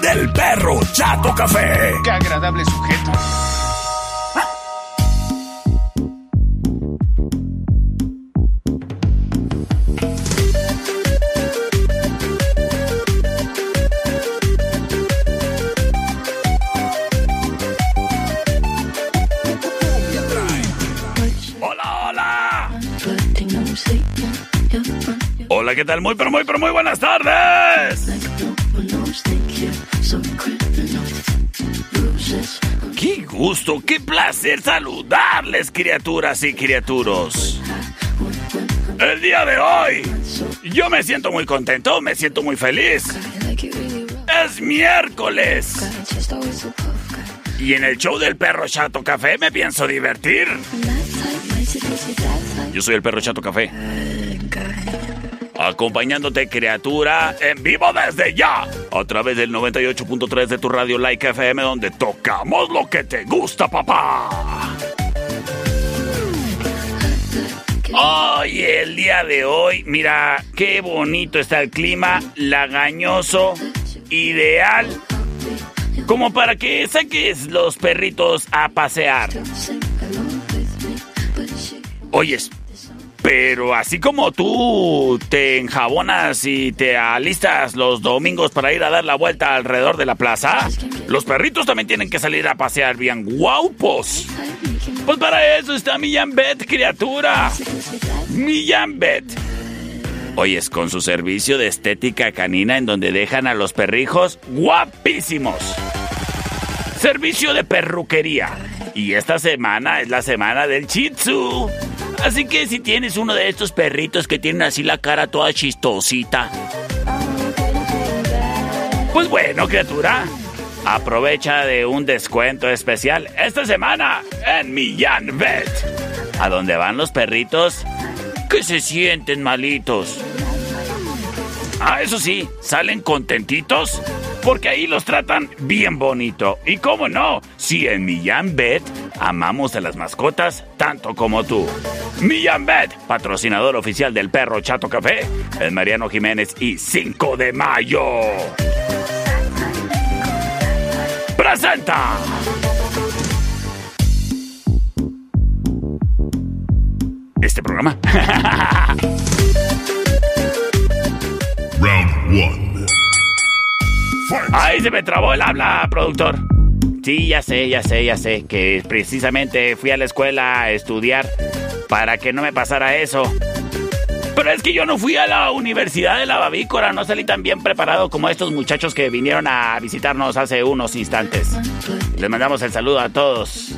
del perro Chato Café. Qué agradable sujeto. Hola, hola. Hola, ¿qué tal? Muy, pero muy, pero muy buenas tardes. Qué gusto, qué placer saludarles, criaturas y criaturos. El día de hoy, yo me siento muy contento, me siento muy feliz. Es miércoles. Y en el show del perro Chato Café me pienso divertir. Yo soy el perro Chato Café. Acompañándote, criatura, en vivo desde ya. A través del 98.3 de tu radio Like FM, donde tocamos lo que te gusta, papá. Hoy, el día de hoy, mira, qué bonito está el clima, lagañoso, ideal, como para que saques los perritos a pasear. Oyes, pero así como tú te enjabonas y te alistas los domingos para ir a dar la vuelta alrededor de la plaza, los perritos también tienen que salir a pasear bien guaupos. Pues para eso está Millán Bet, criatura. Millán Bet. Oyes, con su servicio de estética canina en donde dejan a los perrijos guapísimos. Servicio de perruquería. Y esta semana es la semana del Shih Tzu. Así que si tienes uno de estos perritos que tienen así la cara toda chistosita. Pues bueno, criatura. Aprovecha de un descuento especial esta semana en Millán Vet. A donde van los perritos que se sienten malitos. Ah, eso sí, salen contentitos porque ahí los tratan bien bonito. Y cómo no, si en Millán Vet amamos a las mascotas tanto como tú. Millán Vet, patrocinador oficial del perro Chato Café, el Mariano Jiménez y 5 de mayo. Presenta. Este programa. Ay, se me trabó el habla, productor. Sí, ya sé, ya sé, ya sé, que precisamente fui a la escuela a estudiar para que no me pasara eso. Pero es que yo no fui a la Universidad de la Bavícora, no salí tan bien preparado como estos muchachos que vinieron a visitarnos hace unos instantes. Les mandamos el saludo a todos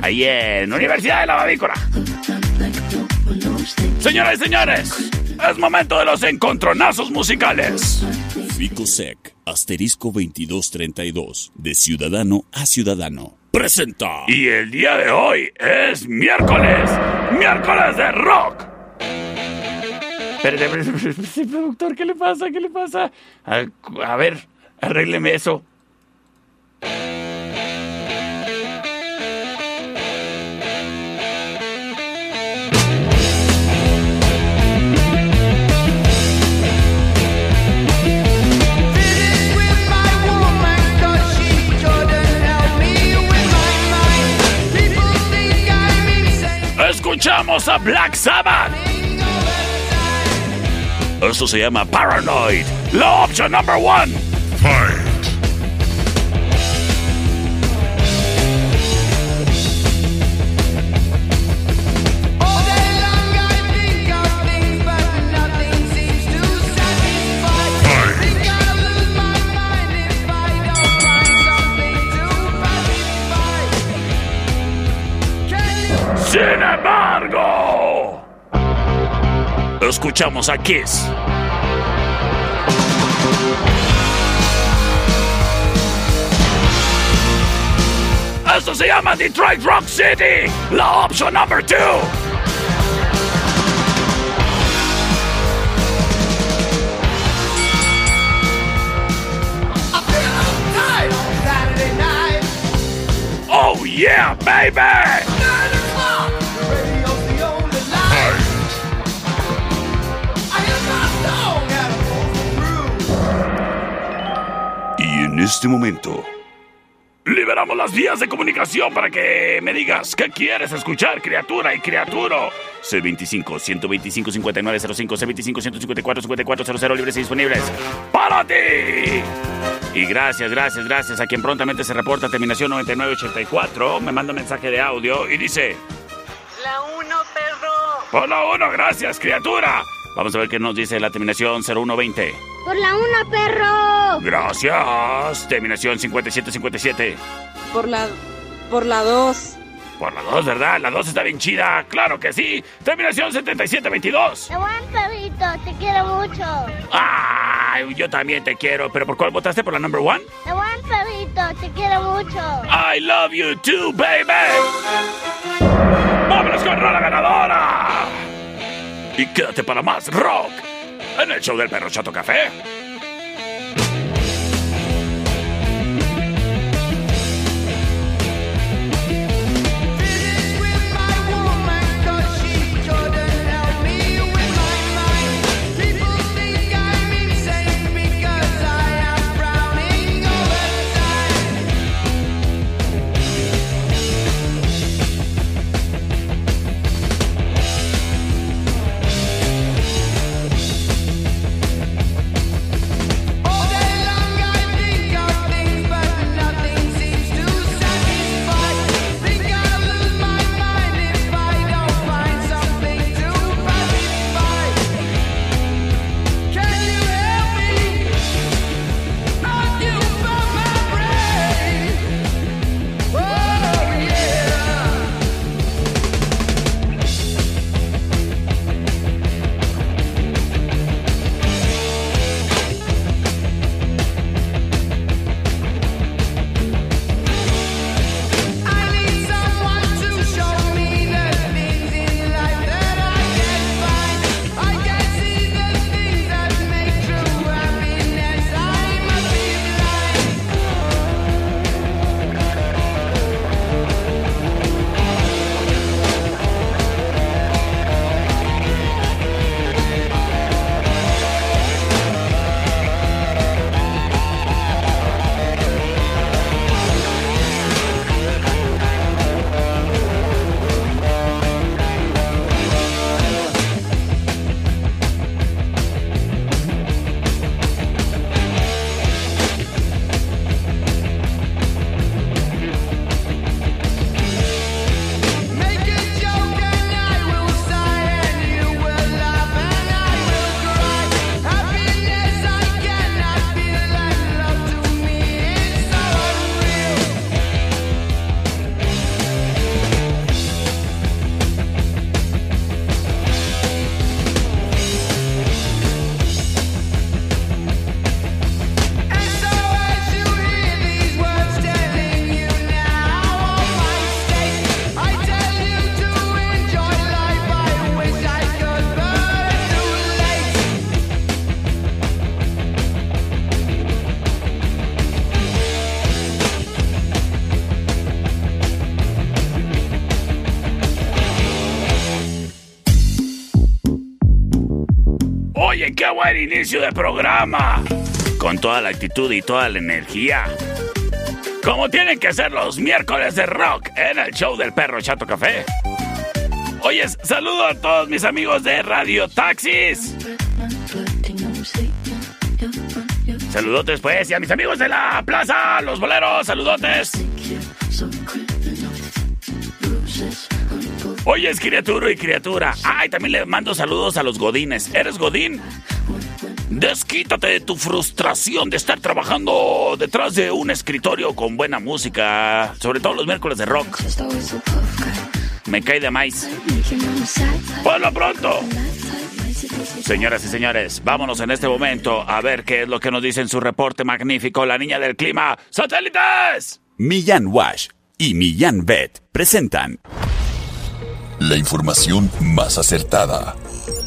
ahí en Universidad de la Bavícora. Señoras y señores, es momento de los encontronazos musicales. Ficosec, asterisco 2232, de ciudadano a ciudadano. Presenta. Y el día de hoy es miércoles, miércoles de rock. Espérate, productor, ¿qué le pasa? ¿Qué le pasa? A, a ver, arrégleme eso. escuchamos a Black Sabbath. Esto se llama Paranoid. La opción number one. Fight. Sinner! Escuchamos a Kiss. Esto se llama Detroit Rock City, la opción number 2. Oh yeah, baby! Este momento liberamos las vías de comunicación para que me digas qué quieres escuchar, criatura y criaturo. C25 125 5905 C25 154 5400 libres y disponibles para ti. Y gracias, gracias, gracias a quien prontamente se reporta terminación 9984. Me manda un mensaje de audio y dice: La 1, perro. Por la 1, gracias, criatura. Vamos a ver qué nos dice la terminación 0120. Por la 1, perro. Gracias. Terminación 5757. Por la. Por la 2. Por la 2, ¿verdad? La 2 está bien chida. Claro que sí. Terminación 7722. Te buen perrito, te quiero mucho. Ay, yo también te quiero. ¿Pero por cuál votaste? ¿Por la number one? Te buen perrito, te quiero mucho. I love you too, baby. ¡Vámonos con la ganadora! Y quédate para más rock en el show del perro Chato Café. Buen inicio de programa. Con toda la actitud y toda la energía. Como tienen que ser los miércoles de rock en el show del perro Chato Café. Oye, saludo a todos mis amigos de Radio Taxis. Saludotes pues, y a mis amigos de la plaza, los boleros, saludotes. Oye, es criatura y criatura. Ay, también le mando saludos a los godines. ¿Eres godín? Desquítate de tu frustración de estar trabajando detrás de un escritorio con buena música, sobre todo los miércoles de rock. me cae de maíz. Por lo pronto. Señoras y señores, vámonos en este momento a ver qué es lo que nos dice en su reporte magnífico la niña del clima. ¡Satélites! Millán Wash y Millán Vet presentan la información más acertada.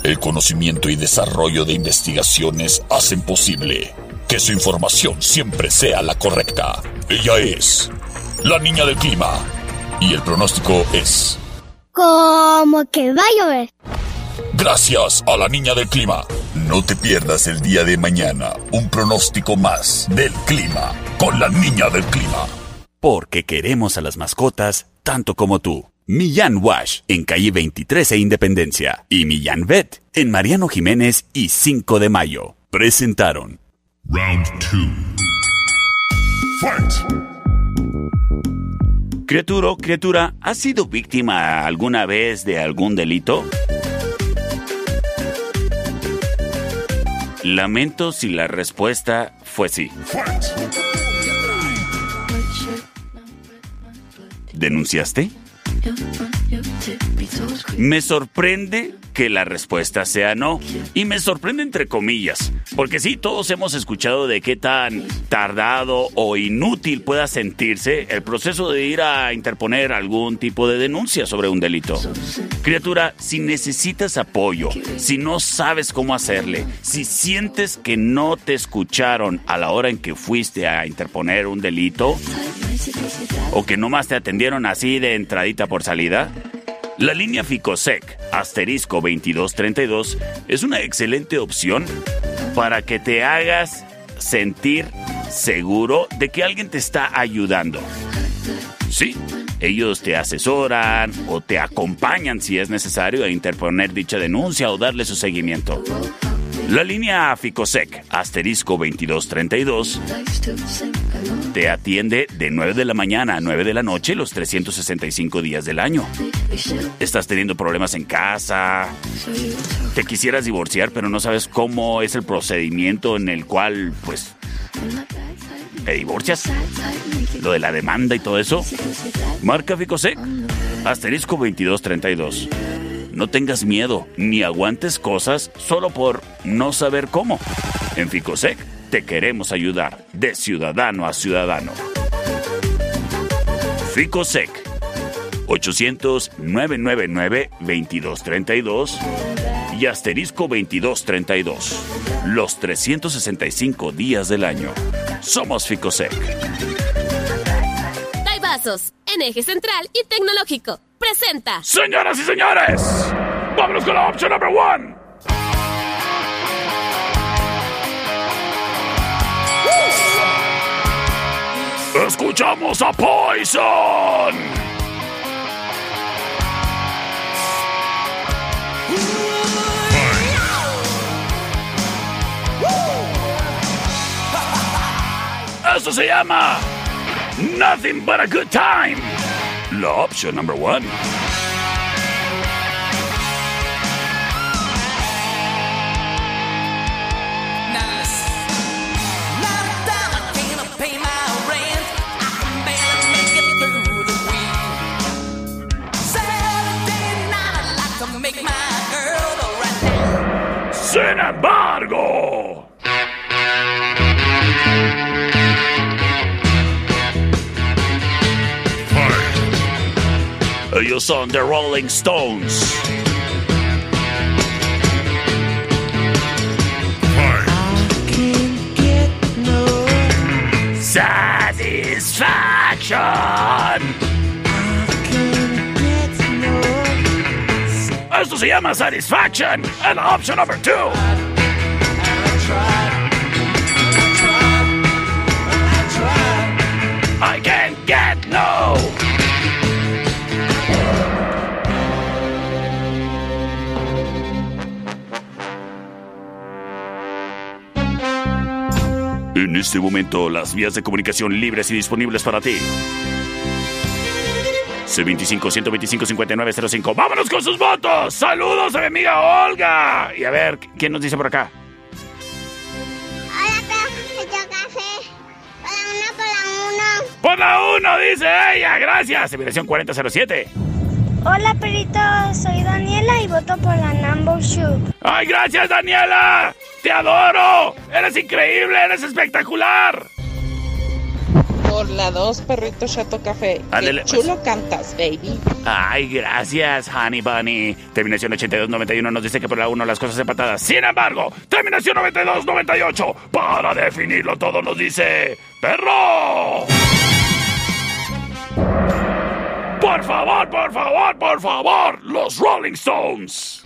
El conocimiento y desarrollo de investigaciones hacen posible que su información siempre sea la correcta. Ella es la niña del clima y el pronóstico es... Como que va a llover. Gracias a la niña del clima. No te pierdas el día de mañana un pronóstico más del clima con la niña del clima. Porque queremos a las mascotas tanto como tú. Millán Wash en calle 23 e Independencia y Millán Vet en Mariano Jiménez y 5 de Mayo. Presentaron Round 2. Fight. Criatura, criatura, ¿has sido víctima alguna vez de algún delito? Lamento si la respuesta fue sí. Fight. ¿Denunciaste? you want you to. Me sorprende que la respuesta sea no. Y me sorprende entre comillas. Porque sí, todos hemos escuchado de qué tan tardado o inútil pueda sentirse el proceso de ir a interponer algún tipo de denuncia sobre un delito. Criatura, si necesitas apoyo, si no sabes cómo hacerle, si sientes que no te escucharon a la hora en que fuiste a interponer un delito, o que nomás te atendieron así de entradita por salida, la línea Ficosec asterisco 2232 es una excelente opción para que te hagas sentir seguro de que alguien te está ayudando. Sí, ellos te asesoran o te acompañan si es necesario a interponer dicha denuncia o darle su seguimiento. La línea Ficosec asterisco 2232 te atiende de 9 de la mañana a 9 de la noche los 365 días del año. Estás teniendo problemas en casa, te quisieras divorciar pero no sabes cómo es el procedimiento en el cual pues te divorcias, lo de la demanda y todo eso. Marca Ficosec asterisco 2232. No tengas miedo ni aguantes cosas solo por no saber cómo. En Ficosec te queremos ayudar de ciudadano a ciudadano. Ficosec 800-999-2232 y asterisco 2232. Los 365 días del año. Somos Ficosec. Vasos, en eje central y tecnológico. Señoras y señores, vámonos con la opción number one. Escuchamos a Poison. Esto se llama Nothing but a good time. La opción number one. Sin embargo. Ellos son The Rolling Stones. Satisfaction. Esto se llama Satisfaction. And option number two. I can't get no. En este momento, las vías de comunicación libres y disponibles para ti. C25-125-5905. ¡Vámonos con sus votos! ¡Saludos a mi amiga Olga! Y a ver, ¿quién nos dice por acá? Hola, pero yo café. Por la uno, por la uno. Por la 1, dice ella. Gracias. Civilización 4007. Hola, perrito. Soy Daniela y voto por la number shoe. ¡Ay, gracias, Daniela! ¡Te adoro! ¡Eres increíble! ¡Eres espectacular! Por la 2, perrito Chato Café. Qué pues. chulo cantas, baby. Ay, gracias, Honey Bunny. Terminación 8291 nos dice que por la 1 las cosas empatadas. Sin embargo, terminación 9298 para definirlo todo nos dice perro. Por favor, por favor, por favor, los Rolling Stones.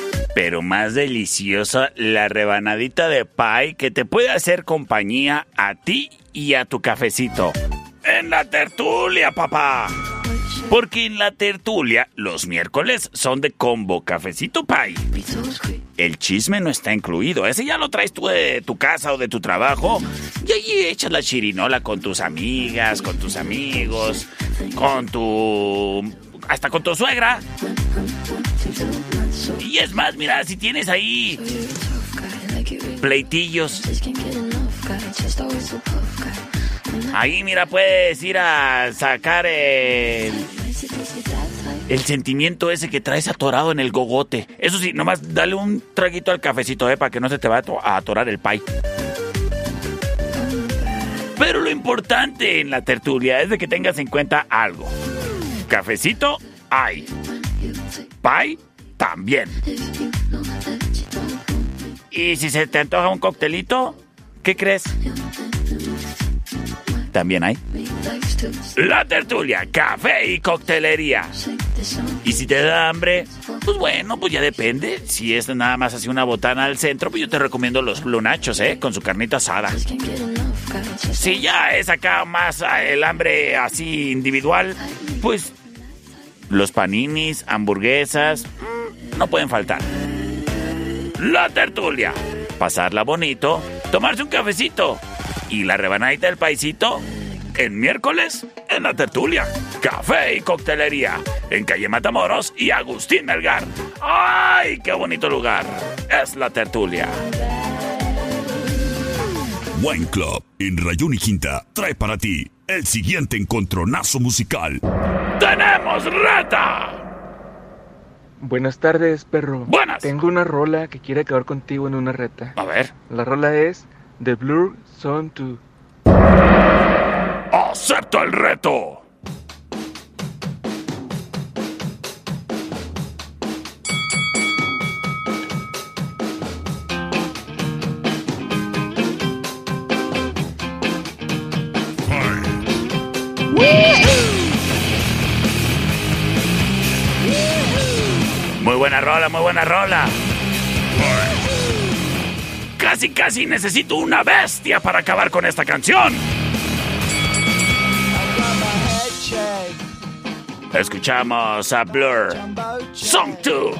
Pero más deliciosa la rebanadita de pie que te puede hacer compañía a ti y a tu cafecito. En la tertulia, papá. Porque en la tertulia los miércoles son de combo cafecito pay. El chisme no está incluido. Ese ya lo traes tú de tu casa o de tu trabajo. Y allí echas la chirinola con tus amigas, con tus amigos, con tu... hasta con tu suegra. Y es más, mira, si tienes ahí pleitillos. Ahí, mira, puedes ir a sacar el, el sentimiento ese que traes atorado en el gogote. Eso sí, nomás dale un traguito al cafecito, eh, para que no se te vaya a atorar el pay. Pero lo importante en la tertulia es de que tengas en cuenta algo. Cafecito hay. Pay también. Y si se te antoja un coctelito, ¿qué crees? También hay. La tertulia, café y coctelería. Y si te da hambre, pues bueno, pues ya depende. Si es nada más así una botana al centro, pues yo te recomiendo los lunachos, ¿eh? Con su carnita asada. Si ya es acá más ah, el hambre así individual, pues los paninis, hamburguesas, mm, no pueden faltar. La tertulia, pasarla bonito, tomarse un cafecito y la rebanadita del paisito en miércoles en la tertulia. Café y coctelería en calle Matamoros y Agustín Melgar. ¡Ay, qué bonito lugar! Es la tertulia. Wine Club en Rayón y Quinta trae para ti el siguiente encontronazo musical. ¡Tenemos reta! Buenas tardes, perro. Buenas. Tengo una rola que quiere acabar contigo en una reta. A ver. La rola es The Blur Son 2. ¡Acepta el reto! Buena rola, muy buena rola. Casi, casi necesito una bestia para acabar con esta canción. Escuchamos a Blur. Song 2.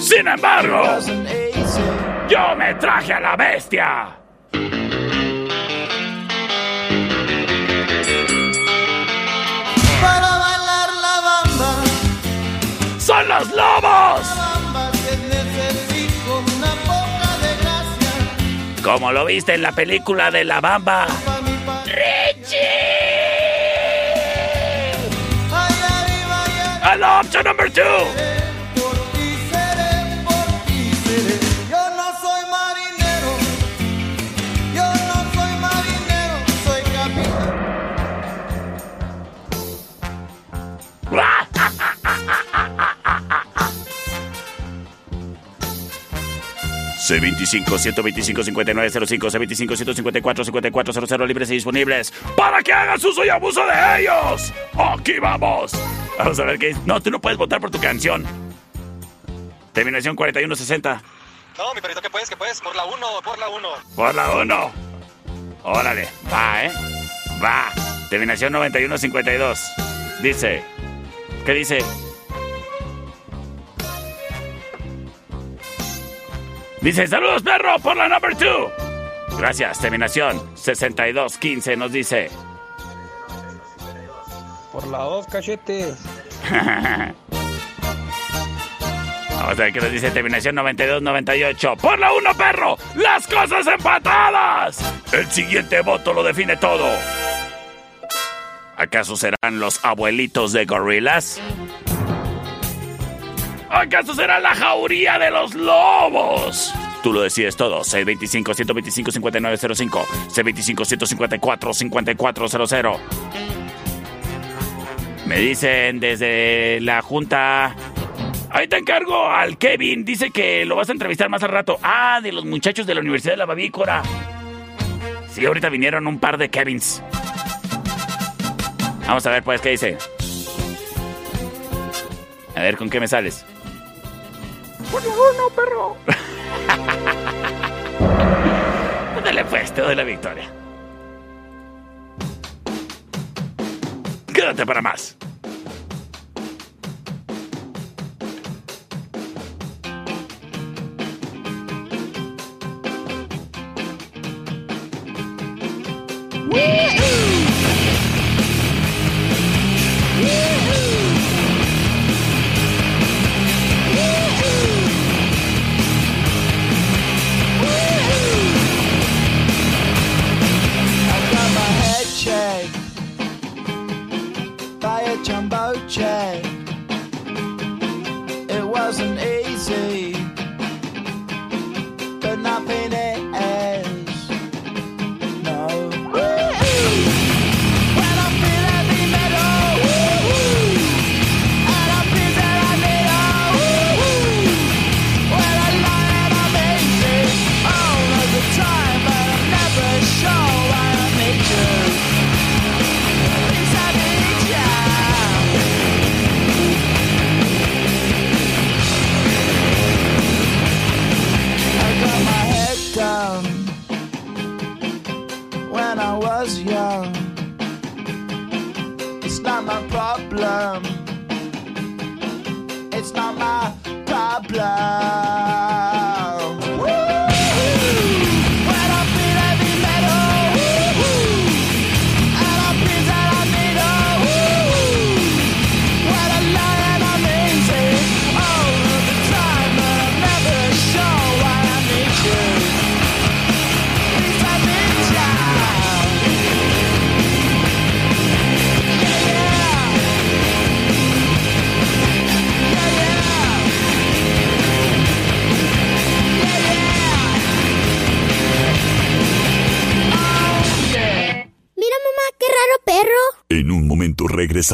Sin embargo, yo me traje a la bestia. ¡Son los lobos! Como lo viste en la película de La Bamba. ¡Richie! Arriba, And option number two. C25 125 5905 C25 154 5400 libres y disponibles para que hagas uso y abuso de ellos. Aquí vamos. Vamos a ver qué. No, tú no puedes votar por tu canción. Terminación 4160. No, mi perrito, ¿qué puedes? ¿Qué puedes? Por la 1, por la 1. Por la 1. Órale. Va, ¿eh? Va. Terminación 9152. Dice. ¿Qué dice? Dice, saludos perro por la number 2. Gracias, terminación 6215 nos dice. Por la dos cachetes. Vamos a ver qué nos dice terminación 9298. Por la 1 perro, las cosas empatadas. El siguiente voto lo define todo. ¿Acaso serán los abuelitos de gorilas? ¿Acaso será la jauría de los lobos? Tú lo decides todo. C25-125-5905. C25-154-5400. Me dicen desde la junta... Ahí te encargo al Kevin. Dice que lo vas a entrevistar más al rato. Ah, de los muchachos de la Universidad de la Bavícora. Sí, ahorita vinieron un par de Kevins. Vamos a ver, pues, ¿qué dice? A ver, ¿con qué me sales? Por favor, no, perro. Dale, pues, te doy la victoria. Quédate para más.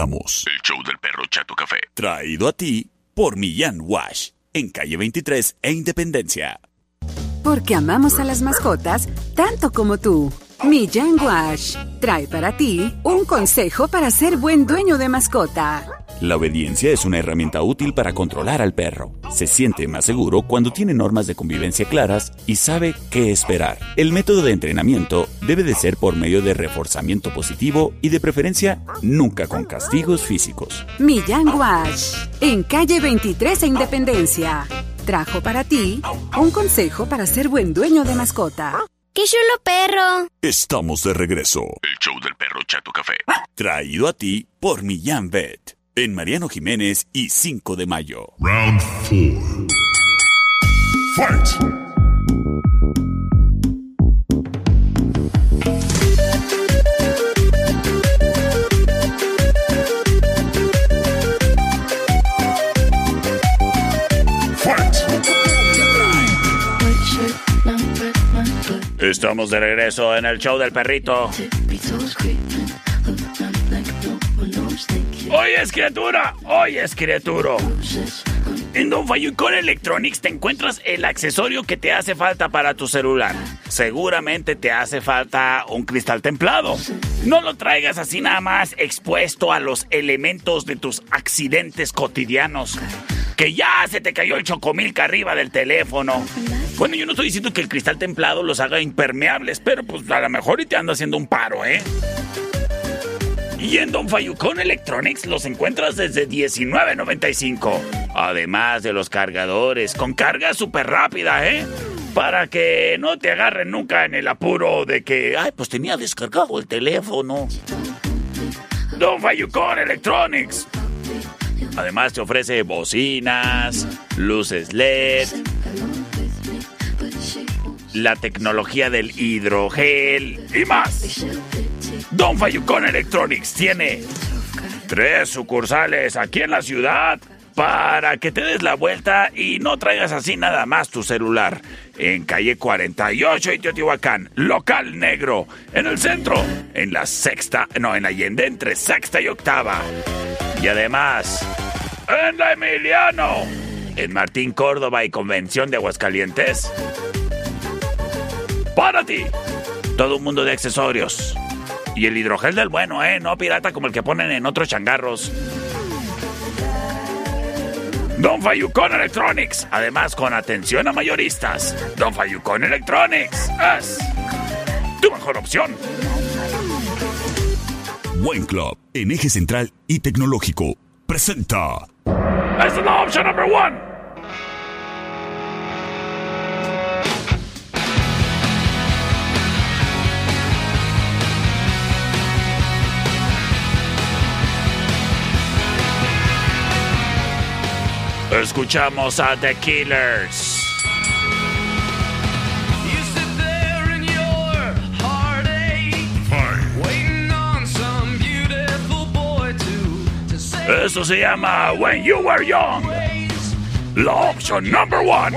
Regresamos. El show del perro Chato Café. Traído a ti por Millán Wash. En calle 23 e Independencia. Porque amamos a las mascotas tanto como tú. Millán Wash trae para ti un consejo para ser buen dueño de mascota. La obediencia es una herramienta útil para controlar al perro. Se siente más seguro cuando tiene normas de convivencia claras y sabe qué esperar. El método de entrenamiento debe de ser por medio de reforzamiento positivo y de preferencia nunca con castigos físicos. Millán Wash en calle 23 e Independencia. Trajo para ti un consejo para ser buen dueño de mascota. ¡Qué chulo perro! Estamos de regreso. El show del perro Chato Café. Traído a ti por Millán Vet. En Mariano Jiménez y 5 de mayo. Round 4. Fight! Estamos de regreso en el show del perrito. Hoy es criatura, hoy es criatura. En Don Fayucón Electronics te encuentras el accesorio que te hace falta para tu celular. Seguramente te hace falta un cristal templado. No lo traigas así nada más expuesto a los elementos de tus accidentes cotidianos. Que ya se te cayó el chocomilca arriba del teléfono. Bueno, yo no estoy diciendo que el cristal templado los haga impermeables, pero pues a lo mejor y te anda haciendo un paro, ¿eh? Y en Don Fayucón Electronics los encuentras desde $19.95. Además de los cargadores con carga súper rápida, ¿eh? Para que no te agarren nunca en el apuro de que, ay, pues tenía descargado el teléfono. Don Fayucón Electronics. Además te ofrece bocinas, luces LED, la tecnología del hidrogel y más. Don Fayucón Electronics tiene tres sucursales aquí en la ciudad para que te des la vuelta y no traigas así nada más tu celular. En calle 48 y Teotihuacán, local negro. En el centro, en la sexta, no, en Allende, entre sexta y octava. Y además, en la Emiliano, en Martín Córdoba y Convención de Aguascalientes. Para ti, todo un mundo de accesorios. Y el hidrogel del bueno, ¿eh? No pirata como el que ponen en otros changarros. Don Fayucón Electronics. Además, con atención a mayoristas. Don Fayucón Electronics es tu mejor opción. Buen Club, en eje central y tecnológico, presenta. Esa es la opción number one. Escuchamos a The Killers. Eso se llama When You Were Young. La opción number one.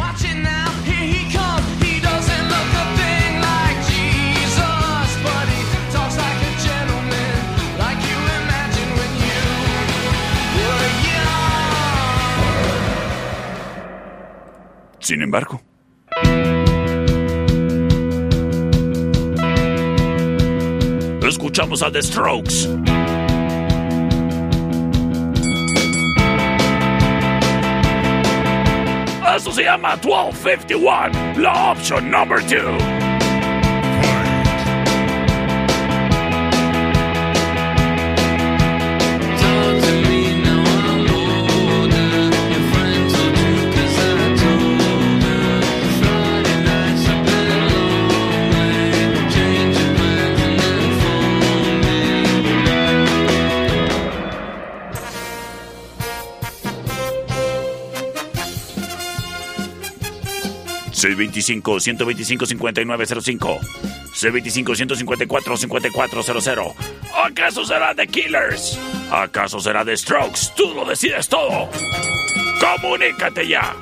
Sin embargo. Escuchamos a The Strokes. Eso se llama 1251, la opción number 2. 625-125-5905. 625-154-5400. ¿Acaso será de Killers? ¿Acaso será de Strokes? Tú lo decides todo. Comunícate ya.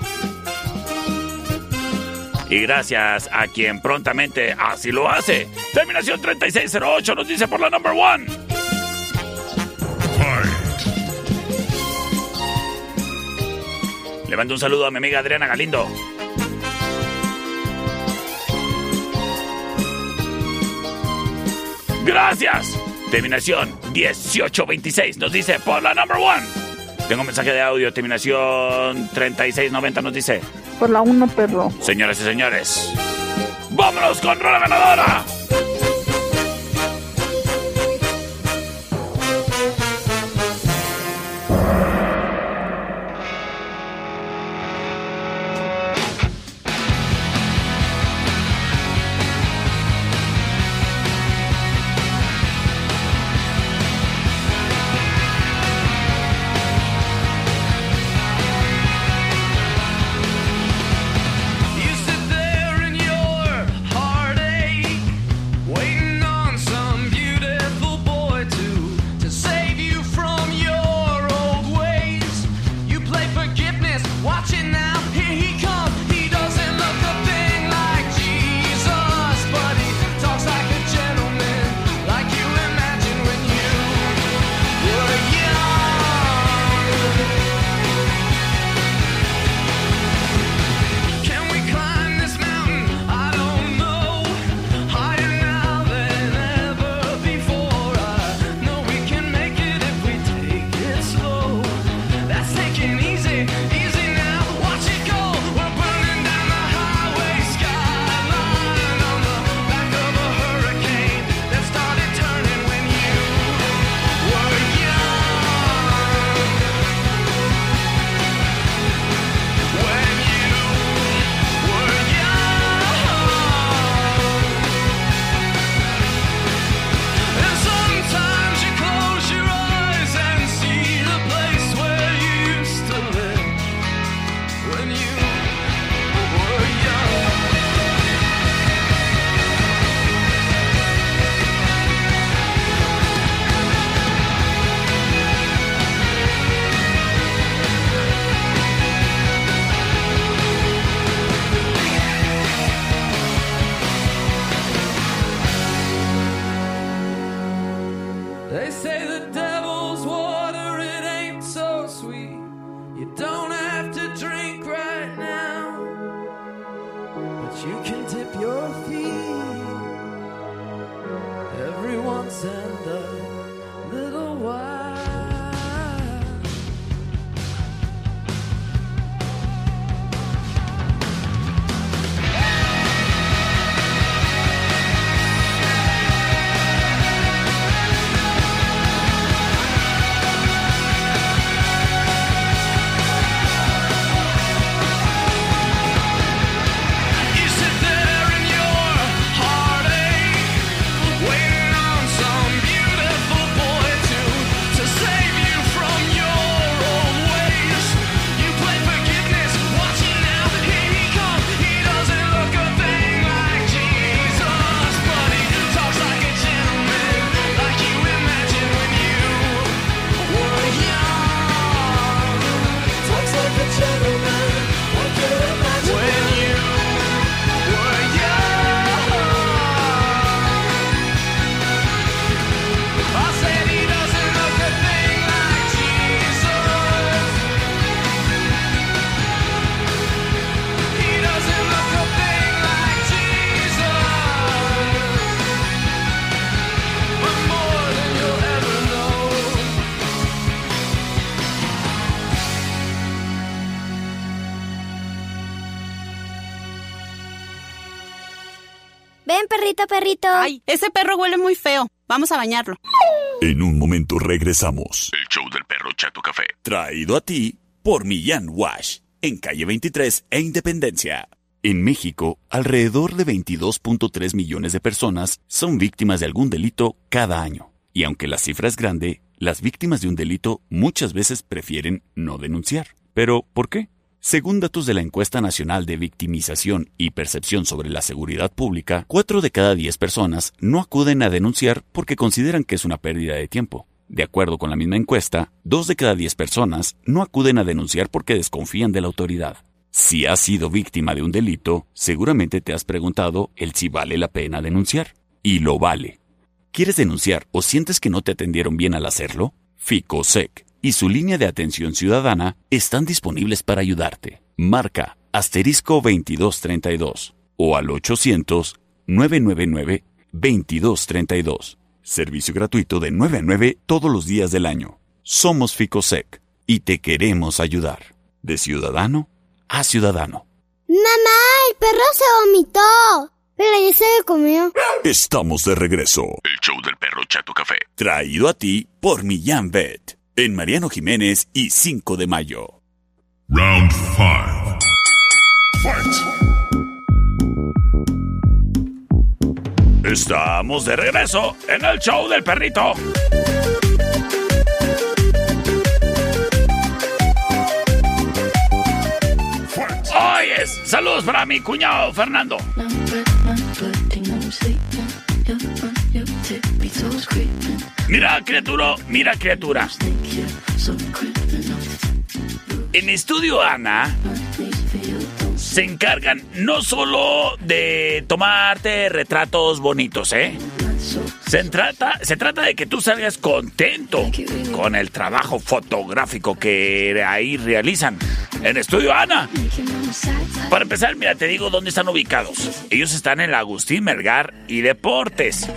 Y gracias a quien prontamente así lo hace. Terminación 3608 nos dice por la number one. Le mando un saludo a mi amiga Adriana Galindo. Gracias. Terminación 1826 nos dice por la number one. Tengo un mensaje de audio. Terminación 3690 nos dice. Por la 1, perro. Señoras y señores, vámonos con Rola Ganadora. Can dip your feet every once and a little while. Vamos a bañarlo. En un momento regresamos. El show del perro Chato Café. Traído a ti por Millán Wash. En calle 23 e Independencia. En México, alrededor de 22.3 millones de personas son víctimas de algún delito cada año. Y aunque la cifra es grande, las víctimas de un delito muchas veces prefieren no denunciar. ¿Pero por qué? Según datos de la encuesta nacional de victimización y percepción sobre la seguridad pública, 4 de cada 10 personas no acuden a denunciar porque consideran que es una pérdida de tiempo. De acuerdo con la misma encuesta, 2 de cada 10 personas no acuden a denunciar porque desconfían de la autoridad. Si has sido víctima de un delito, seguramente te has preguntado el si vale la pena denunciar. Y lo vale. ¿Quieres denunciar o sientes que no te atendieron bien al hacerlo? FICOSEC y su línea de atención ciudadana están disponibles para ayudarte. Marca asterisco 2232 o al 800-999-2232. Servicio gratuito de 9 a 9 todos los días del año. Somos FICOSEC y te queremos ayudar. De ciudadano a ciudadano. Mamá, el perro se vomitó. Pero ya se lo comió. Estamos de regreso. El show del perro Chato Café. Traído a ti por Millán Vet. En Mariano Jiménez y 5 de mayo. Round 5. Estamos de regreso en el show del perrito. Oyes, saludos para mi cuñado Fernando. Mira, criatura, mira, criatura. En Estudio Ana se encargan no solo de tomarte retratos bonitos, ¿eh? Se trata, se trata de que tú salgas contento con el trabajo fotográfico que ahí realizan en Estudio Ana. Para empezar, mira, te digo dónde están ubicados. Ellos están en la Agustín Melgar y Deportes.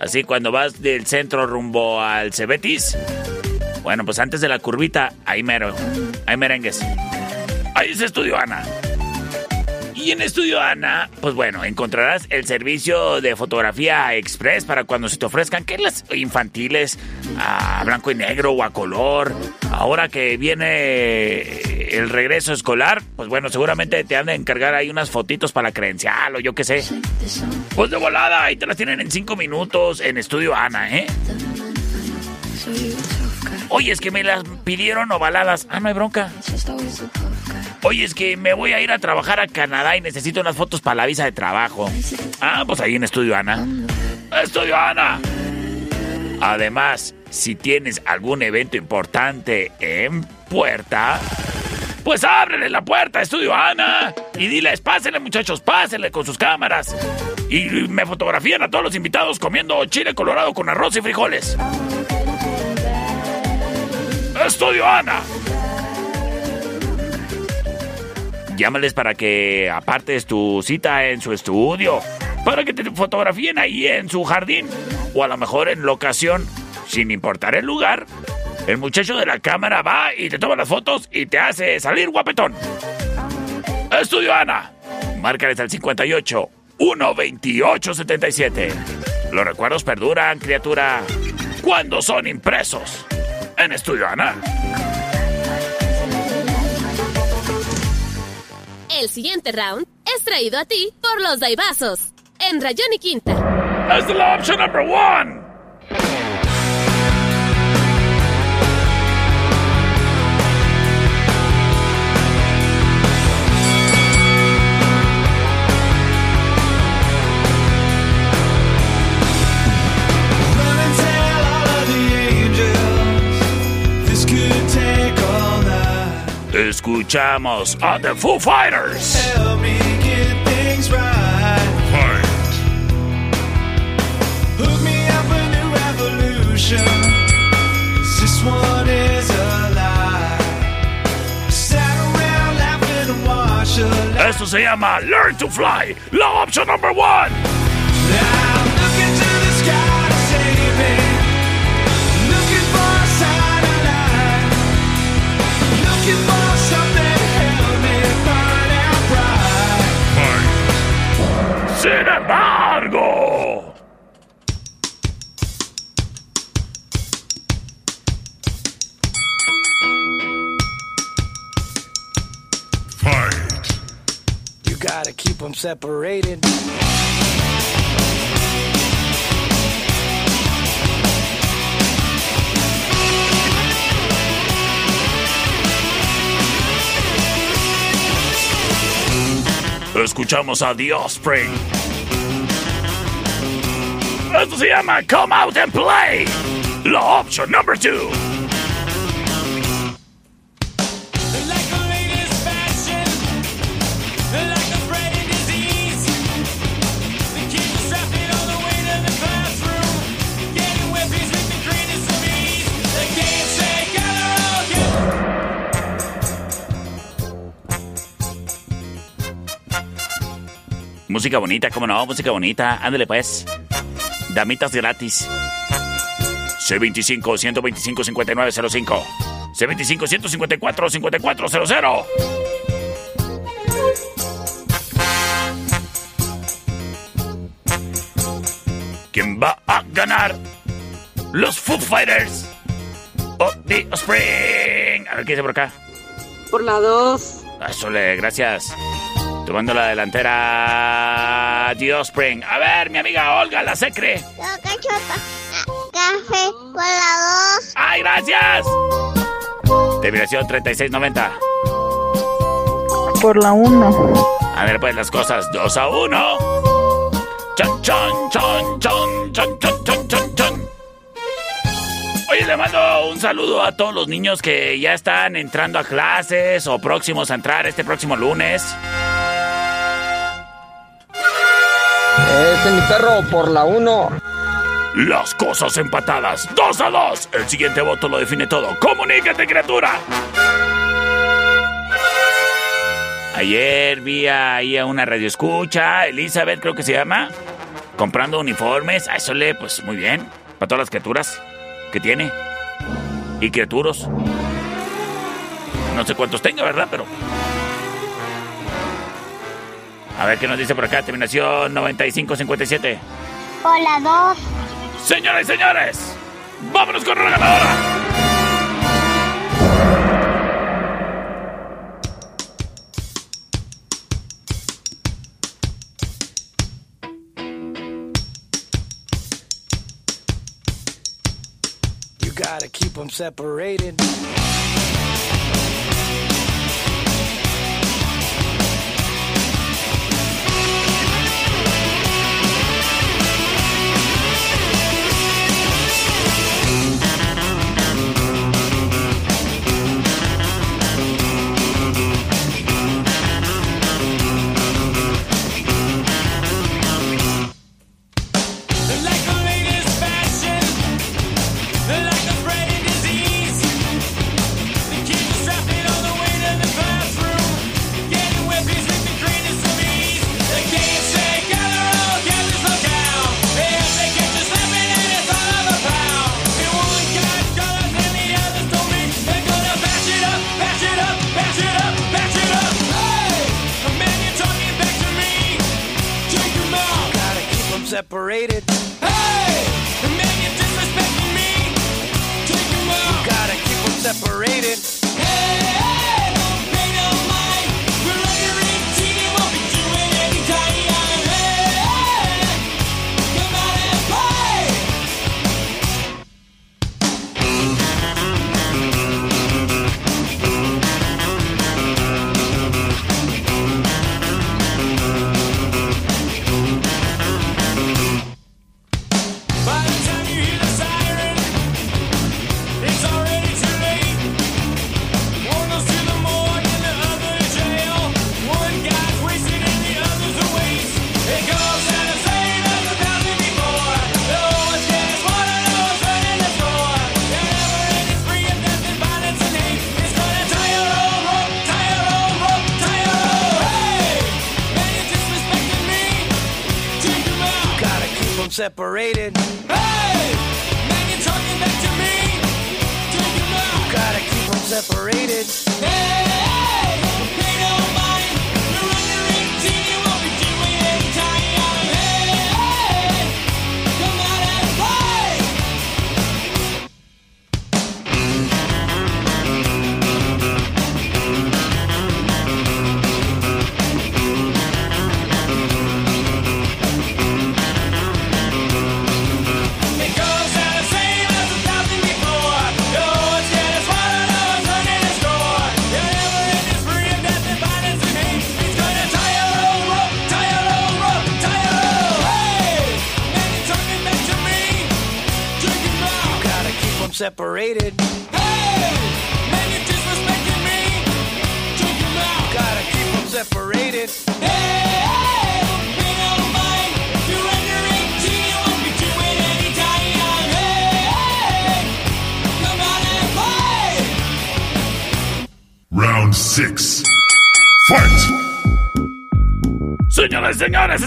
Así cuando vas del centro rumbo al Cebetis. Bueno, pues antes de la curvita, ahí mero. Ahí merengues. Ahí es Estudio Ana. En Estudio Ana, pues bueno, encontrarás el servicio de fotografía express para cuando se te ofrezcan que las infantiles a blanco y negro o a color. Ahora que viene el regreso escolar, pues bueno, seguramente te han de encargar ahí unas fotitos para la credencial o yo qué sé. Pues de volada, ahí te las tienen en cinco minutos en Estudio Ana, ¿eh? Oye, es que me las pidieron ovaladas. Ah, no hay bronca. Oye, es que me voy a ir a trabajar a Canadá y necesito unas fotos para la visa de trabajo. Ah, pues ahí en Estudio Ana. Estudio Ana. Además, si tienes algún evento importante en puerta, pues ábrele la puerta Estudio Ana y diles, pásenle muchachos, pásenle con sus cámaras. Y me fotografían a todos los invitados comiendo chile colorado con arroz y frijoles. Estudio Ana. Llámales para que apartes tu cita en su estudio. Para que te fotografíen ahí en su jardín. O a lo mejor en locación, sin importar el lugar. El muchacho de la cámara va y te toma las fotos y te hace salir guapetón. Estudio Ana. Márcales al 58 128 77. Los recuerdos perduran, criatura, cuando son impresos. En Estudio Ana. El siguiente round es traído a ti por los Daibazos. En Rayón y Quinta. Es la opción number one. Escuchamos a The Foo Fighters. Esto se llama Learn to Fly, la opción number one. Sin embargo, You gotta keep them separated. escuchamos a The Offspring. Esto se llama Come Out and Play. La opción número 2. Música bonita, ¿cómo no? Música bonita. Ándale pues. Damitas gratis. C25-125-5905. C25-154-5400. ¿Quién va a ganar? Los Foo Fighters. O The Spring. A ver qué dice por acá. Por la 2. Sole, gracias. Tomando la delantera. The Offspring. A ver, mi amiga Olga, la secre. Café por la dos. ¡Ay, gracias! Terminación 3690. Por la 1. A ver, pues las cosas. 2 a 1. Chon, chon, chon, chon, chon, chon, chon, chon, chon. Oye, le mando un saludo a todos los niños que ya están entrando a clases o próximos a entrar este próximo lunes. Es mi perro por la 1. Las cosas empatadas. 2 a 2. El siguiente voto lo define todo. ¡Comunícate, criatura! Ayer vi ahí a una radioescucha, Elizabeth creo que se llama, comprando uniformes. A eso le, pues muy bien. Para todas las criaturas que tiene. Y criaturos. No sé cuántos tenga, ¿verdad? Pero... A ver qué nos dice por acá. Terminación 9557. Por la dos. Señoras y señores, vámonos con la ganadora. You gotta keep them separated.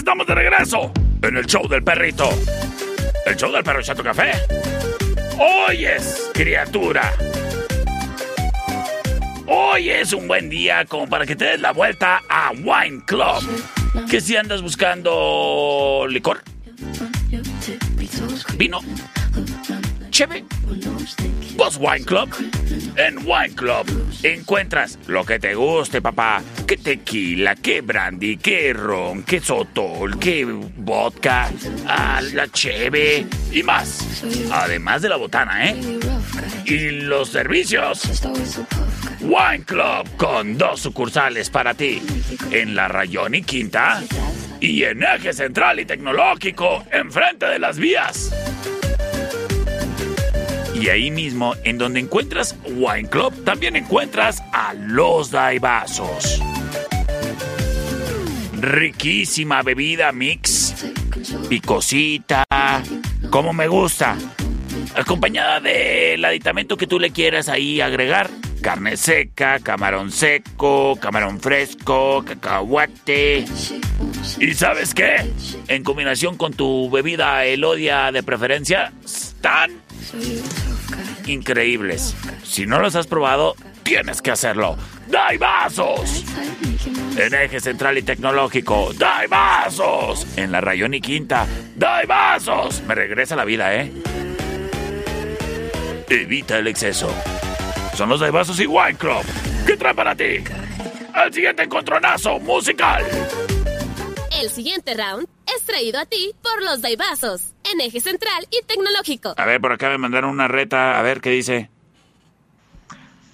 Estamos de regreso en el show del perrito. El show del perro Chato Café. Hoy es, criatura. Hoy es un buen día como para que te des la vuelta a Wine Club. Que si andas buscando licor, vino, cheve, Wine Club. En Wine Club encuentras lo que te guste, papá. Que tequila, que brandy, que ron, que sotol, que vodka, la cheve y más. Además de la botana, ¿eh? Y los servicios. Wine Club con dos sucursales para ti. En la Rayón y Quinta. Y en Eje Central y Tecnológico, enfrente de las vías. Y ahí mismo, en donde encuentras Wine Club, también encuentras a los Daibazos. Riquísima bebida mix, picosita, como me gusta. Acompañada del aditamento que tú le quieras ahí agregar. Carne seca, camarón seco, camarón fresco, cacahuate. ¿Y sabes qué? En combinación con tu bebida elodia de preferencia, están increíbles. Si no los has probado, tienes que hacerlo. ¡Dai vasos! En eje central y tecnológico, ¡Dai vasos! En la Rayón y Quinta, ¡Dai vasos! Me regresa la vida, ¿eh? Evita el exceso. Son los Dai vasos y Wine Club. ¿Qué trae para ti? El siguiente encontronazo musical. El siguiente round es traído a ti por los Daibazos, en eje central y tecnológico. A ver, por acá me mandaron una reta. A ver qué dice.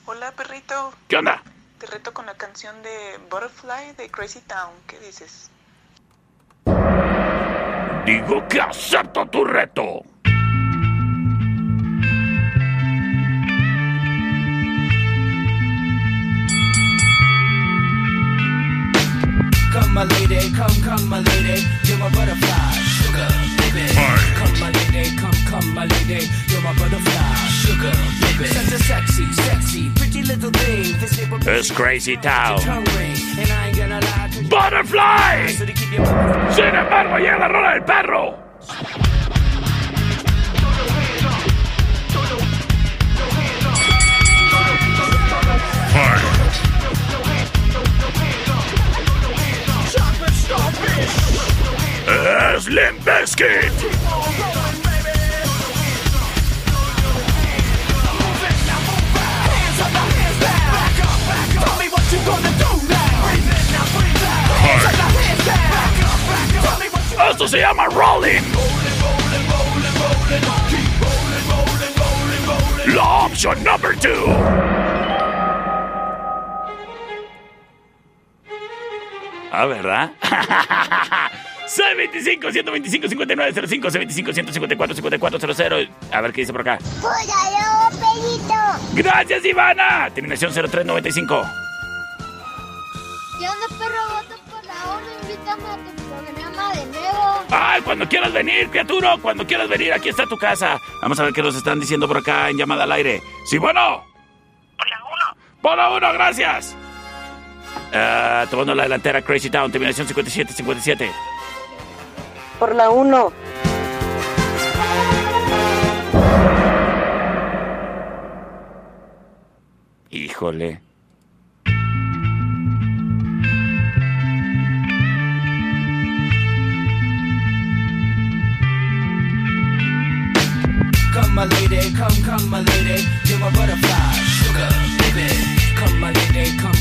Hola, perrito. ¿Qué onda? Te reto con la canción de Butterfly de Crazy Town. ¿Qué dices? Digo que acepto tu reto. My lady, come, come, my lady, you're my butterfly, sugar, baby. Come, my lady, come, come, my lady, you're my butterfly, sugar, baby. Such a sexy, sexy, pretty little thing. This Es Crazy Town. tongue ring, and I ain't gonna lie, 'cause ¡Butterfly! Sin embargo, llega la rola del perro. Es Limp Bizkit. Esto se llama Rolling. La opción number two. Ah, ¿verdad? C25 125 5905 C25 154 5400 A ver qué dice por acá. ¡Júralo, pelito! Gracias, Ivana. Terminación 0395. ¿Qué onda, perro? Voto por la hora. Invítame a tu programa de nuevo. Ay, cuando quieras venir, criatura, cuando quieras venir, aquí está tu casa. Vamos a ver qué nos están diciendo por acá en llamada al aire. Sí, bueno. Por la uno. Por la uno, gracias. Ah, tomando la delantera Crazy Town, terminación 5757. Por la 1. Híjole. Come, my lady, come, come, my lady, you're my butterfly,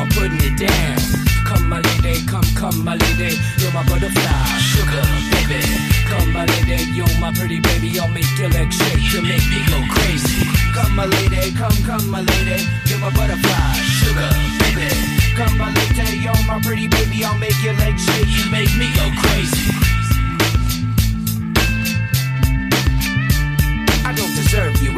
I'm putting it down. Come, my lady, come, come, my lady. You're my butterfly, sugar, baby. Come, my lady, you're my pretty baby. I'll make your legs shake, you make me go crazy. Come, my lady, come, come, my lady. You're my butterfly, sugar, baby. Come, my lady, you're my pretty baby. I'll make your legs shake, you make me go crazy.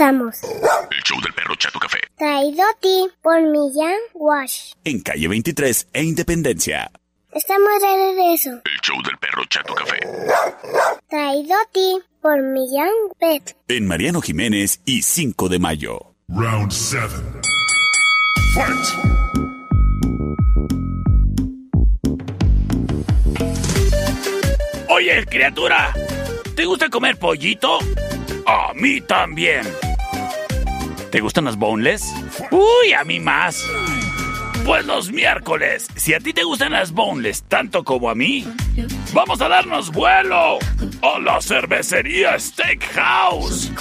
Regresamos. El show del perro Chato Café. Traído a ti por Millán Wash. En calle 23 e Independencia. Estamos de regreso. El show del perro Chato Café. Traído a ti por Millán Pet. En Mariano Jiménez y 5 de mayo. Round 7. Fight! Oye, criatura, ¿te gusta comer pollito? A mí también. ¿Te gustan las boneless? Uy, a mí más. Pues los miércoles, si a ti te gustan las boneless tanto como a mí, vamos a darnos vuelo a la cervecería Steakhouse.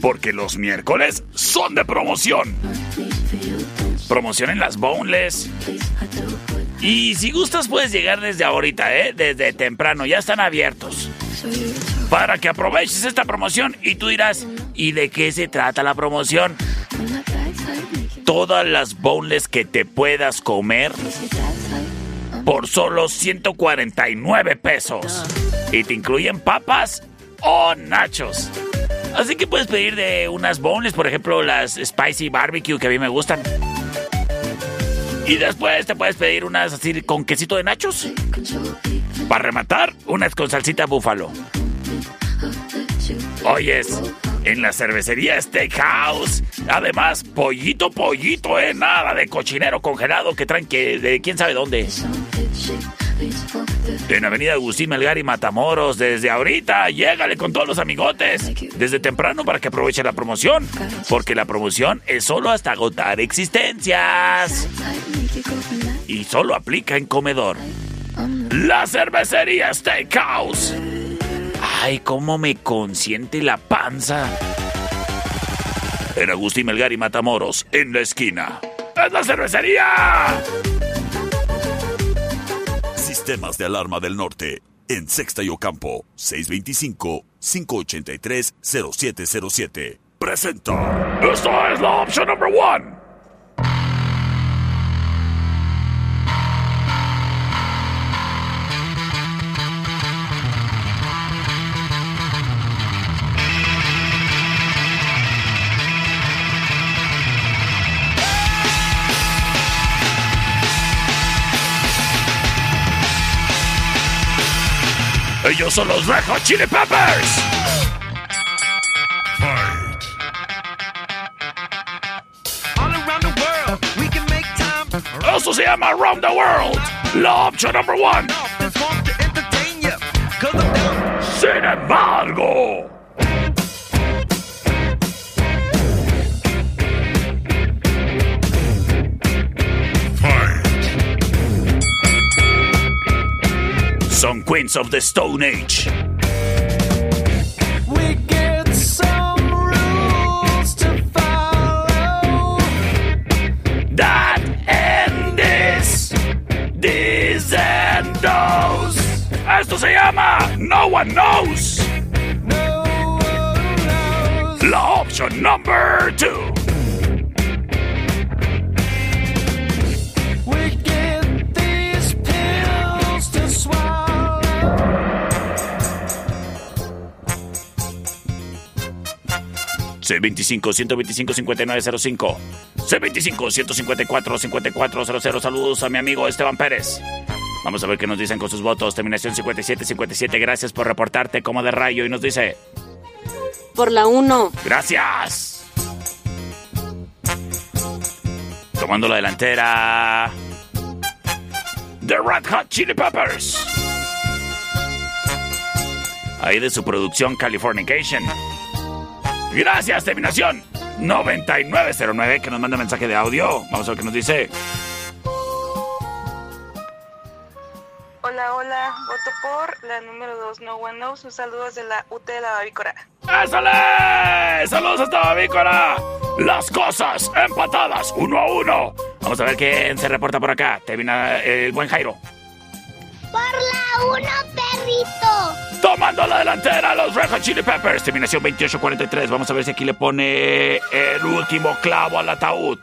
Porque los miércoles son de promoción. Promoción en las boneless. Y si gustas puedes llegar desde ahorita, ¿eh? Desde temprano, ya están abiertos. Para que aproveches esta promoción y tú dirás, ¿y de qué se trata la promoción? Todas las boneless que te puedas comer por solo 149 pesos. Y te incluyen papas o nachos. Así que puedes pedir de unas boneless, por ejemplo, las spicy barbecue que a mí me gustan. Y después te puedes pedir unas así con quesito de nachos. Para rematar, unas con salsita búfalo. Oyes, en la cervecería Steakhouse. Además, pollito, pollito, eh. Nada de cochinero congelado que traen que de quién sabe dónde. En Avenida Agustín Melgar y Matamoros, desde ahorita, llégale con todos los amigotes. Desde temprano para que aproveche la promoción. Porque la promoción es solo hasta agotar existencias. Y solo aplica en comedor. La cervecería Steakhouse. Ay, cómo me consiente la panza. En Agustín Melgar y Matamoros, en la esquina. ¡Es la cervecería! Sistemas de alarma del norte. En Sexta y Ocampo, 625-583-0707. Presenta. Esta es la opción number one. Ellos son los Red Hot Chili Peppers. All around the world, we can make time. Esto se llama Around the World. La opción number one. Just want Son Queens of the Stone Age. We get some rules to follow. That and this. This and those. Esto se llama No One Knows. La opción number two. C25 125 5905 C25 154 5400 Saludos a mi amigo Esteban Pérez. Vamos a ver qué nos dicen con sus votos. Terminación 5757. Gracias por reportarte como de rayo. Y nos dice: Por la 1. Gracias. Tomando la delantera. The Red Hot Chili Peppers. Ahí de su producción Californication. Gracias, terminación 9909 que nos manda mensaje de audio. Vamos a ver qué nos dice. Hola, hola. Voto por la número 2, No One Knows. Un saludo desde la UT de la Bavícora. ¡Ésale! ¡Saludos hasta Bavícora! Las cosas empatadas, uno a uno. Vamos a ver quién se reporta por acá. Termina el buen Jairo. Por la 1, perrito. Tomando la delantera los Red Hot Chili Peppers. Terminación 2843. Vamos a ver si aquí le pone el último clavo al ataúd.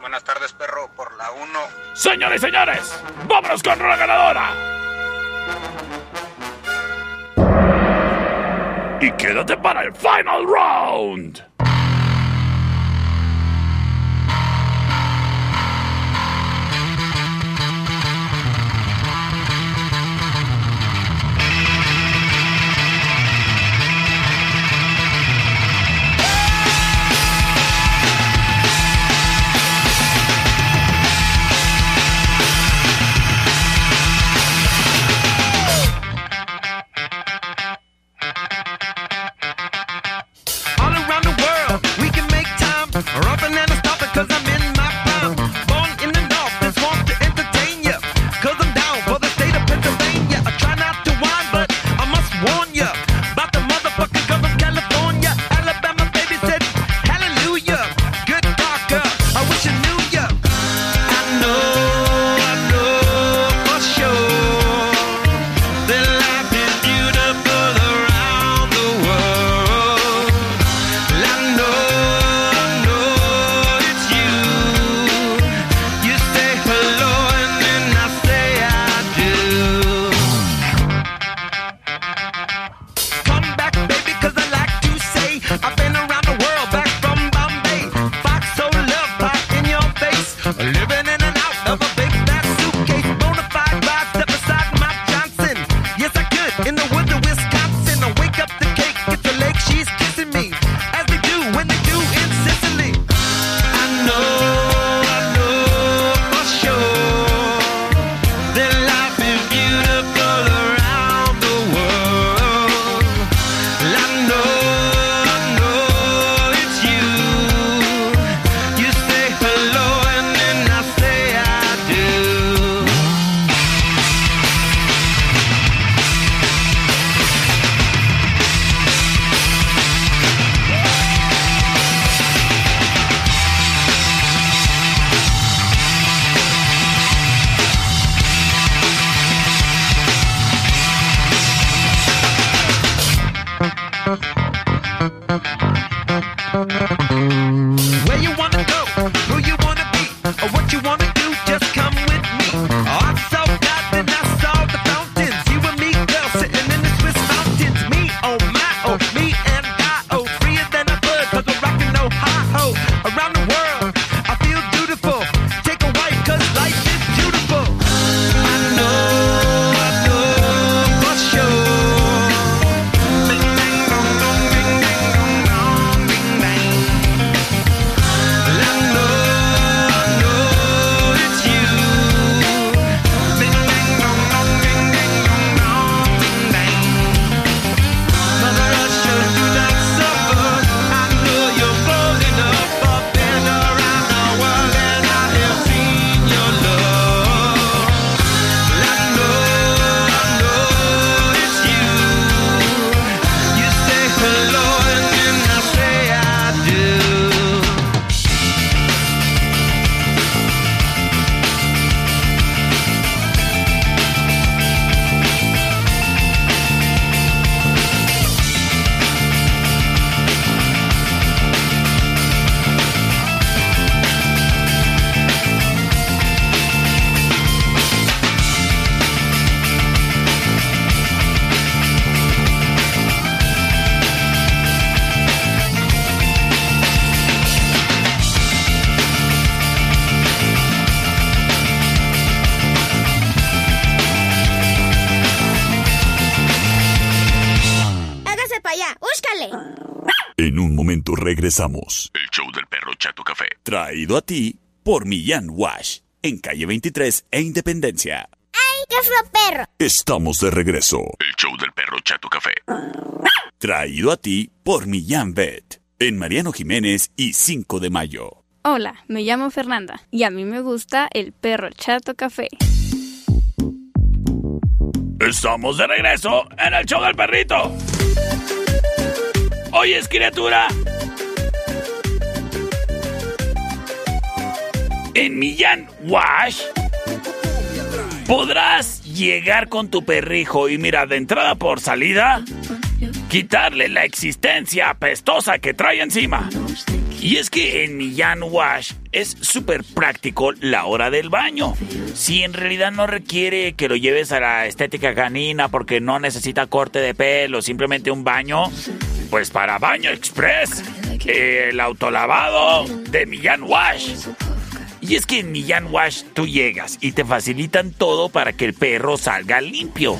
Buenas tardes, perro, por la 1. Señores y señores, vámonos con la ganadora. Y quédate para el final round. Regresamos. El show del perro Chato Café. Traído a ti por Millán Wash. En calle 23 e Independencia. ¡Ay, qué fue perro! Estamos de regreso. El show del perro Chato Café. Traído a ti por Millán Vet. En Mariano Jiménez y 5 de mayo. Hola, me llamo Fernanda y a mí me gusta el perro chato café. Estamos de regreso en el show del perrito. Oyes, criatura. En Millán Wash podrás llegar con tu perrijo y mira, de entrada por salida, quitarle la existencia apestosa que trae encima. Y es que en Millán Wash es súper práctico la hora del baño. Si en realidad no requiere que lo lleves a la estética canina porque no necesita corte de pelo, simplemente un baño, pues para Baño Express, el autolavado de Millán Wash. Y es que en Millán Wash tú llegas y te facilitan todo para que el perro salga limpio.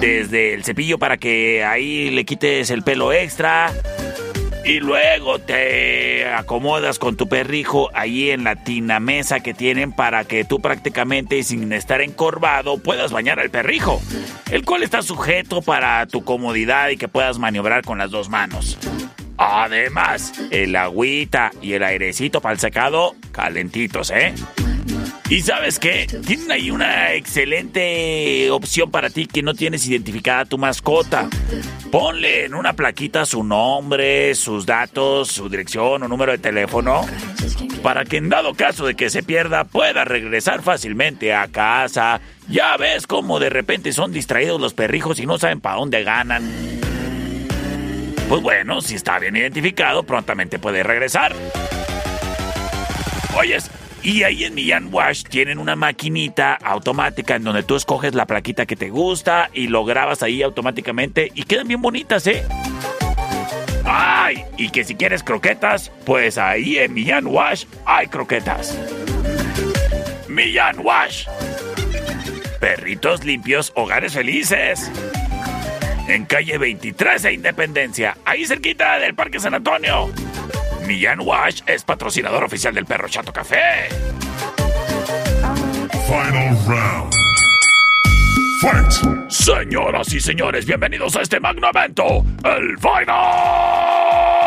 Desde el cepillo para que ahí le quites el pelo extra. Y luego te acomodas con tu perrijo ahí en la tina mesa que tienen para que tú prácticamente sin estar encorvado puedas bañar al perrijo. El cual está sujeto para tu comodidad y que puedas maniobrar con las dos manos. Además, el agüita y el airecito para el secado, calentitos, ¿eh? Y sabes qué? Tienen ahí una excelente opción para ti que no tienes identificada tu mascota. Ponle en una plaquita su nombre, sus datos, su dirección o número de teléfono para que en dado caso de que se pierda pueda regresar fácilmente a casa. Ya ves cómo de repente son distraídos los perrijos y no saben para dónde ganan. Pues bueno, si está bien identificado, prontamente puede regresar. Oyes, y ahí en Millán Wash tienen una maquinita automática en donde tú escoges la plaquita que te gusta y lo grabas ahí automáticamente y quedan bien bonitas, ¿eh? ¡Ay! Y que si quieres croquetas, pues ahí en Millán Wash hay croquetas. Millán Wash. Perritos limpios, hogares felices. En calle 23 de Independencia, ahí cerquita del Parque San Antonio. Millán Wash es patrocinador oficial del Perro Chato Café. Final round. Fight. Señoras y señores, bienvenidos a este magno evento, el Final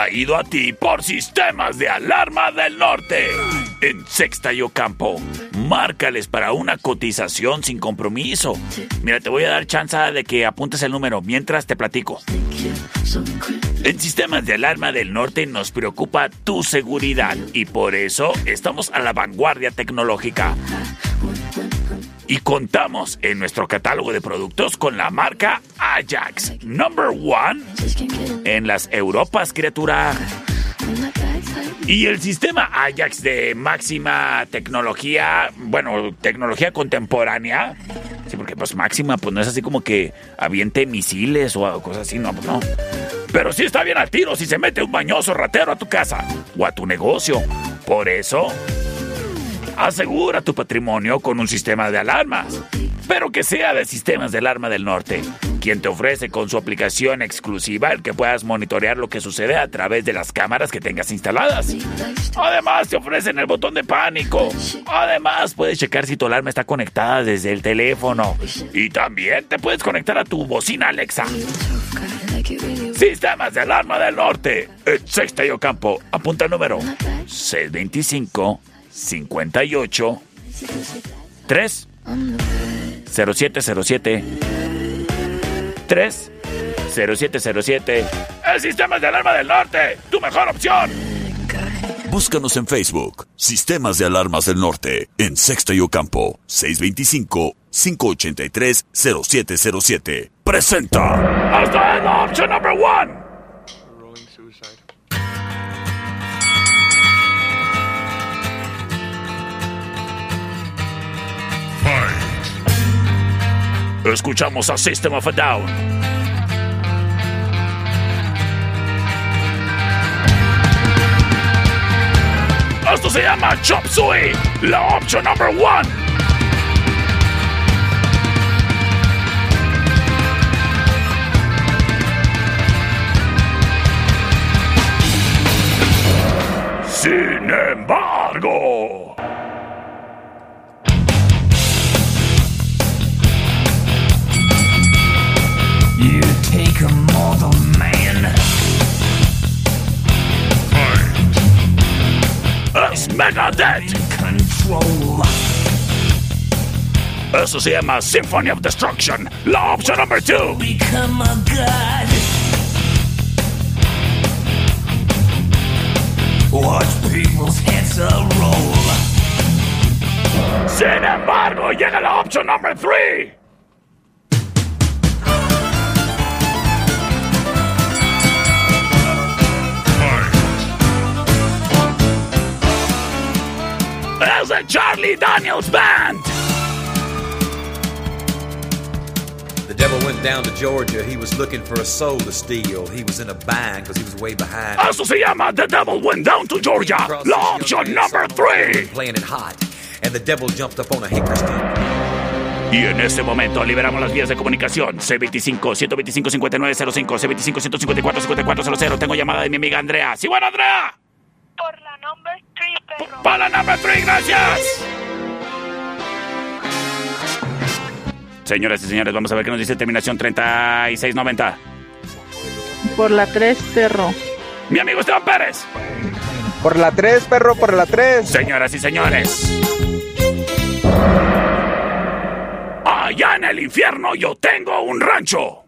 Traído a ti por Sistemas de Alarma del Norte. En Sexta y Ocampo, márcales para una cotización sin compromiso. Mira, te voy a dar chance de que apuntes el número mientras te platico. En Sistemas de Alarma del Norte nos preocupa tu seguridad y por eso estamos a la vanguardia tecnológica. Y contamos en nuestro catálogo de productos con la marca Ajax, number one en las Europas, criatura. Y el sistema Ajax de máxima tecnología, bueno, tecnología contemporánea. Sí, porque pues máxima, pues no es así como que aviente misiles o cosas así, no, pues no. Pero sí está bien al tiro si se mete un bañoso ratero a tu casa o a tu negocio. Por eso, asegura tu patrimonio con un sistema de alarmas. Pero que sea de Sistemas de Alarma del Norte, quien te ofrece con su aplicación exclusiva el que puedas monitorear lo que sucede a través de las cámaras que tengas instaladas. Además, te ofrecen el botón de pánico. Además, puedes checar si tu alarma está conectada desde el teléfono. Y también te puedes conectar a tu bocina Alexa. Sistemas de Alarma del Norte. Sexta y Ocampo. Apunta el número 625 58 3 0707 3 0707 El Sistemas de Alarma del Norte. Tu mejor opción. Búscanos en Facebook, Sistemas de Alarmas del Norte, en Sexta y Ocampo, 625-583-0707. Presenta. Hasta en la opción number one. Escuchamos a System of a Down. Esto se llama Chop Suey, la opción number one. Sin embargo. Mortal man. Es Megadeth. Control. Eso se llama Symphony of Destruction. La opción número 2. Become a god. Watch people's heads a roll. Sin embargo, llega la opción número 3. Charlie Daniels Band. The devil went down to Georgia. He was looking for a soul to steal. He was in a bind because he was way behind. Eso se llama The Devil Went Down to Georgia. La opción número 3. Playing it hot. And the devil jumped up on a hickory stump. Y en ese momento liberamos las vías de comunicación. C25-125-5905, C25-154-5400. Tengo llamada de mi amiga Andrea. ¡Sí, bueno, Andrea! Por la number 3, perro. Para la number 3, gracias. Señoras y señores, vamos a ver qué nos dice terminación 3690. Por la 3, perro. Mi amigo Esteban Pérez. Por la 3, perro, por la 3. Señoras y señores. Allá en el infierno yo tengo un rancho.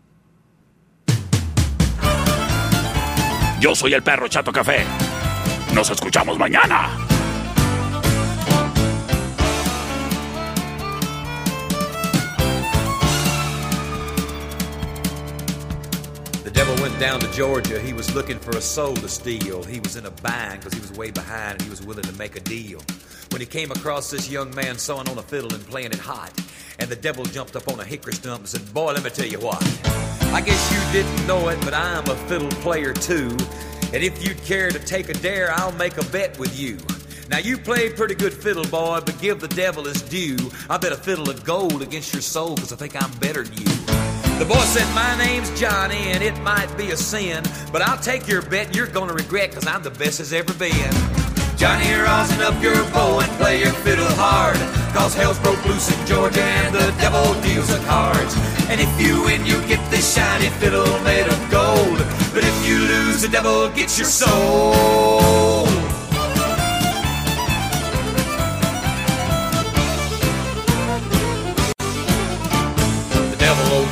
Yo soy el perro Chato Café. Nos escuchamos mañana. The devil went down to Georgia. He was looking for a soul to steal. He was in a bind because he was way behind and he was willing to make a deal. When he came across this young man sewing on a fiddle and playing it hot, and the devil jumped up on a hickory stump and said, Boy, let me tell you what. I guess you didn't know it, but I'm a fiddle player too. And if you'd care to take a dare, I'll make a bet with you. Now you play pretty good fiddle, boy, but give the devil his due. I bet a fiddle of gold against your soul, cause I think I'm better than you. The boy said, My name's Johnny, and it might be a sin, but I'll take your bet and you're gonna regret, cause I'm the best as ever been. Johnny, rosin up your bow and play your fiddle hard, cause hell's broke loose in Georgia and the devil deals the cards. And if you win, you get this shiny fiddle made of gold, but if you lose, the devil gets your soul.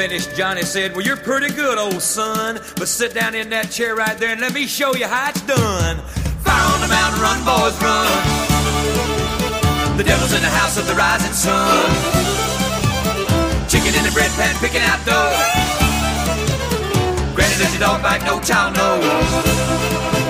Finished, Johnny said, Well, you're pretty good, old son. But sit down in that chair right there and let me show you how it's done. Fire on the mountain, run, boys, run. The devil's in the house of the rising sun. Chicken in the bread pan, picking out dough. Granny, does your dog bite? No child knows.